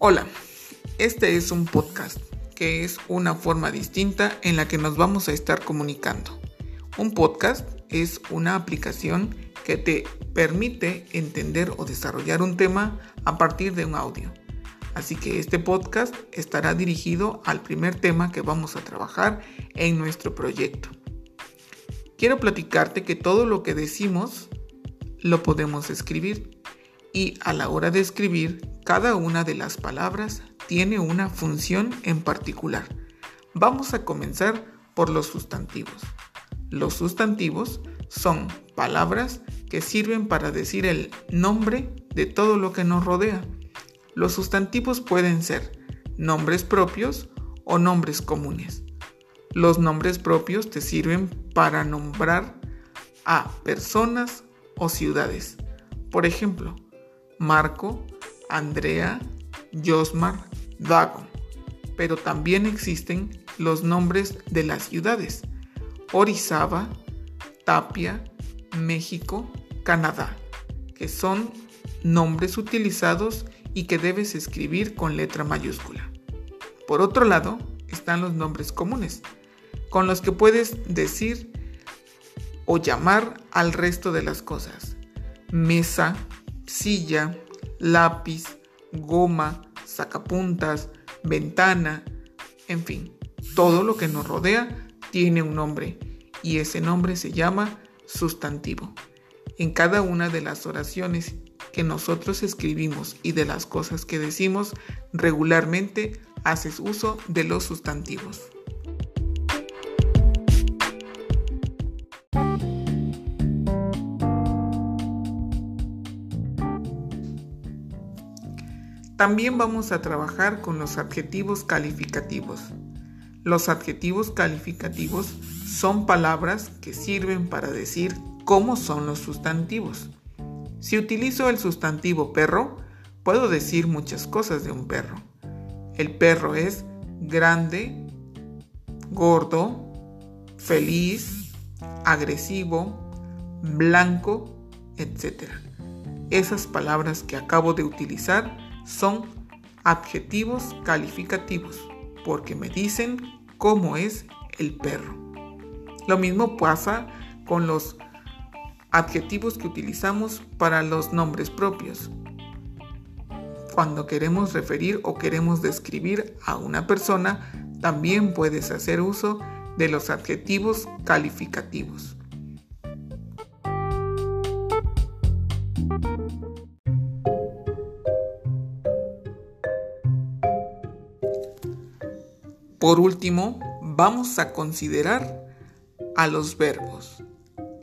Hola, este es un podcast que es una forma distinta en la que nos vamos a estar comunicando. Un podcast es una aplicación que te permite entender o desarrollar un tema a partir de un audio. Así que este podcast estará dirigido al primer tema que vamos a trabajar en nuestro proyecto. Quiero platicarte que todo lo que decimos lo podemos escribir y a la hora de escribir cada una de las palabras tiene una función en particular. Vamos a comenzar por los sustantivos. Los sustantivos son palabras que sirven para decir el nombre de todo lo que nos rodea. Los sustantivos pueden ser nombres propios o nombres comunes. Los nombres propios te sirven para nombrar a personas o ciudades. Por ejemplo, Marco, Andrea, Josmar, Dago. Pero también existen los nombres de las ciudades. Orizaba, Tapia, México, Canadá, que son nombres utilizados y que debes escribir con letra mayúscula. Por otro lado, están los nombres comunes, con los que puedes decir o llamar al resto de las cosas. Mesa, silla, lápiz, goma, sacapuntas, ventana, en fin, todo lo que nos rodea tiene un nombre y ese nombre se llama sustantivo. En cada una de las oraciones que nosotros escribimos y de las cosas que decimos, regularmente haces uso de los sustantivos. También vamos a trabajar con los adjetivos calificativos. Los adjetivos calificativos son palabras que sirven para decir cómo son los sustantivos. Si utilizo el sustantivo perro, puedo decir muchas cosas de un perro. El perro es grande, gordo, feliz, agresivo, blanco, etc. Esas palabras que acabo de utilizar son adjetivos calificativos porque me dicen cómo es el perro. Lo mismo pasa con los adjetivos que utilizamos para los nombres propios. Cuando queremos referir o queremos describir a una persona, también puedes hacer uso de los adjetivos calificativos. Por último, vamos a considerar a los verbos.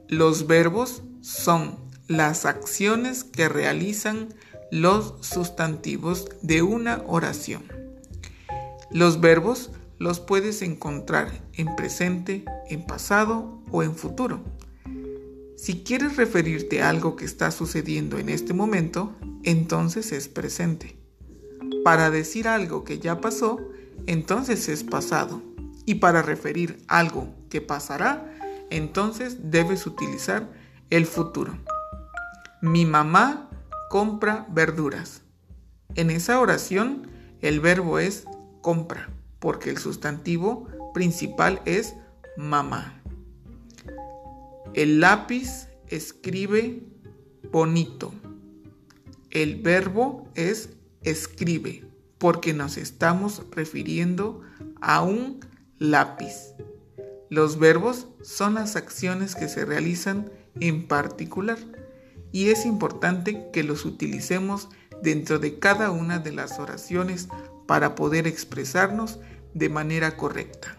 Los verbos son las acciones que realizan los sustantivos de una oración. Los verbos los puedes encontrar en presente, en pasado o en futuro. Si quieres referirte a algo que está sucediendo en este momento, entonces es presente. Para decir algo que ya pasó, entonces es pasado. Y para referir algo que pasará, entonces debes utilizar el futuro. Mi mamá compra verduras. En esa oración el verbo es compra, porque el sustantivo principal es mamá. El lápiz escribe bonito. El verbo es escribe porque nos estamos refiriendo a un lápiz. Los verbos son las acciones que se realizan en particular y es importante que los utilicemos dentro de cada una de las oraciones para poder expresarnos de manera correcta.